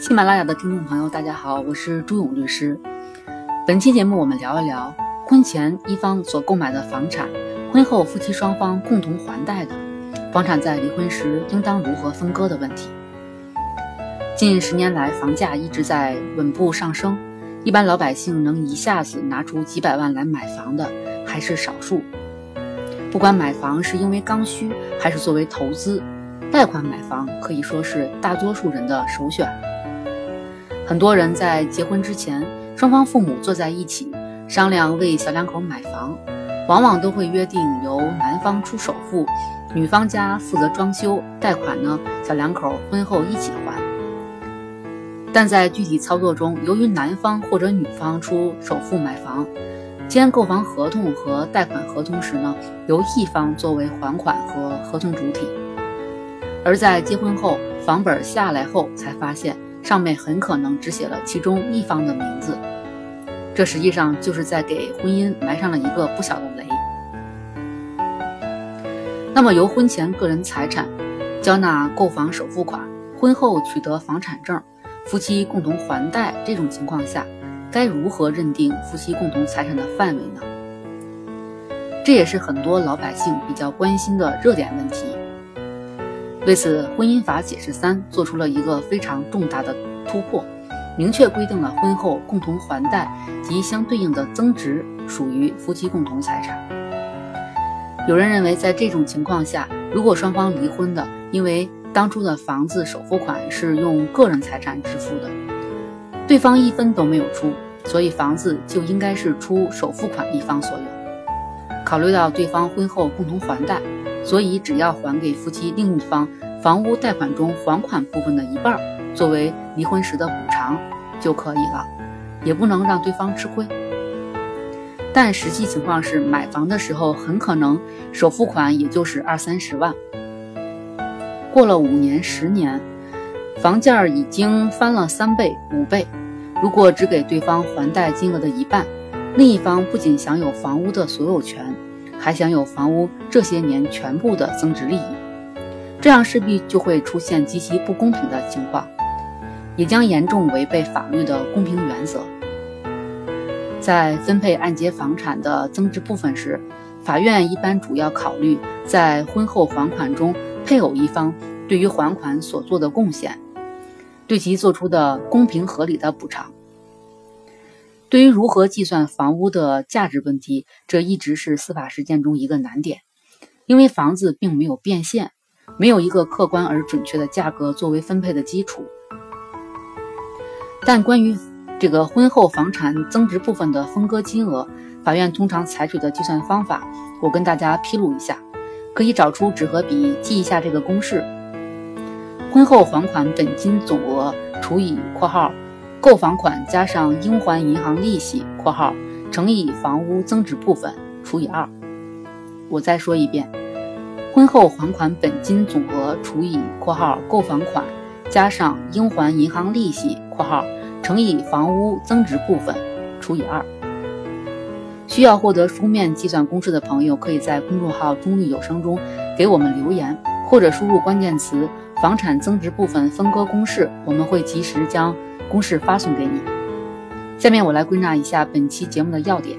喜马拉雅的听众朋友，大家好，我是朱勇律师。本期节目我们聊一聊婚前一方所购买的房产，婚后夫妻双方共同还贷的房产，在离婚时应当如何分割的问题。近十年来，房价一直在稳步上升，一般老百姓能一下子拿出几百万来买房的还是少数。不管买房是因为刚需，还是作为投资。贷款买房可以说是大多数人的首选。很多人在结婚之前，双方父母坐在一起商量为小两口买房，往往都会约定由男方出首付，女方家负责装修，贷款呢小两口婚后一起还。但在具体操作中，由于男方或者女方出首付买房，签购房合同和贷款合同时呢，由一方作为还款和合同主体。而在结婚后，房本下来后，才发现上面很可能只写了其中一方的名字，这实际上就是在给婚姻埋上了一个不小的雷。那么，由婚前个人财产交纳购房首付款，婚后取得房产证，夫妻共同还贷这种情况下，该如何认定夫妻共同财产的范围呢？这也是很多老百姓比较关心的热点问题。为此，《婚姻法解释三》做出了一个非常重大的突破，明确规定了婚后共同还贷及相对应的增值属于夫妻共同财产。有人认为，在这种情况下，如果双方离婚的，因为当初的房子首付款是用个人财产支付的，对方一分都没有出，所以房子就应该是出首付款一方所有。考虑到对方婚后共同还贷。所以，只要还给夫妻另一方房屋贷款中还款部分的一半，作为离婚时的补偿就可以了，也不能让对方吃亏。但实际情况是，买房的时候很可能首付款也就是二三十万，过了五年、十年，房价已经翻了三倍、五倍。如果只给对方还贷金额的一半，另一方不仅享有房屋的所有权。还享有房屋这些年全部的增值利益，这样势必就会出现极其不公平的情况，也将严重违背法律的公平原则。在分配按揭房产的增值部分时，法院一般主要考虑在婚后还款中配偶一方对于还款所做的贡献，对其做出的公平合理的补偿。对于如何计算房屋的价值问题，这一直是司法实践中一个难点，因为房子并没有变现，没有一个客观而准确的价格作为分配的基础。但关于这个婚后房产增值部分的分割金额，法院通常采取的计算方法，我跟大家披露一下，可以找出纸和笔记一下这个公式：婚后还款本金总额除以（括号）。购房款加上应还银行利息（括号）乘以房屋增值部分除以二。我再说一遍，婚后还款本金总额除以（括号）购房款加上应还银行利息（括号）乘以房屋增值部分除以二。需要获得书面计算公式的朋友，可以在公众号“中律有声”中给我们留言，或者输入关键词“房产增值部分分割公式”，我们会及时将。公式发送给你。下面我来归纳一下本期节目的要点。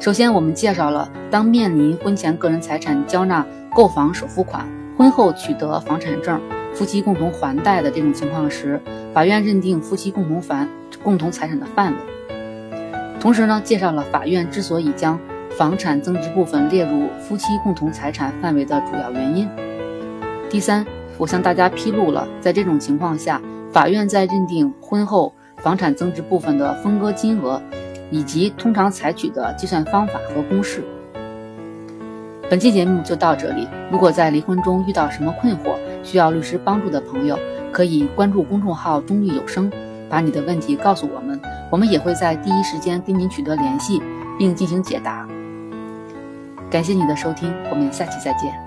首先，我们介绍了当面临婚前个人财产交纳购房首付款，婚后取得房产证，夫妻共同还贷的这种情况时，法院认定夫妻共同还共同财产的范围。同时呢，介绍了法院之所以将房产增值部分列入夫妻共同财产范围的主要原因。第三。我向大家披露了，在这种情况下，法院在认定婚后房产增值部分的分割金额，以及通常采取的计算方法和公式。本期节目就到这里。如果在离婚中遇到什么困惑，需要律师帮助的朋友，可以关注公众号“中律有声”，把你的问题告诉我们，我们也会在第一时间跟您取得联系，并进行解答。感谢你的收听，我们下期再见。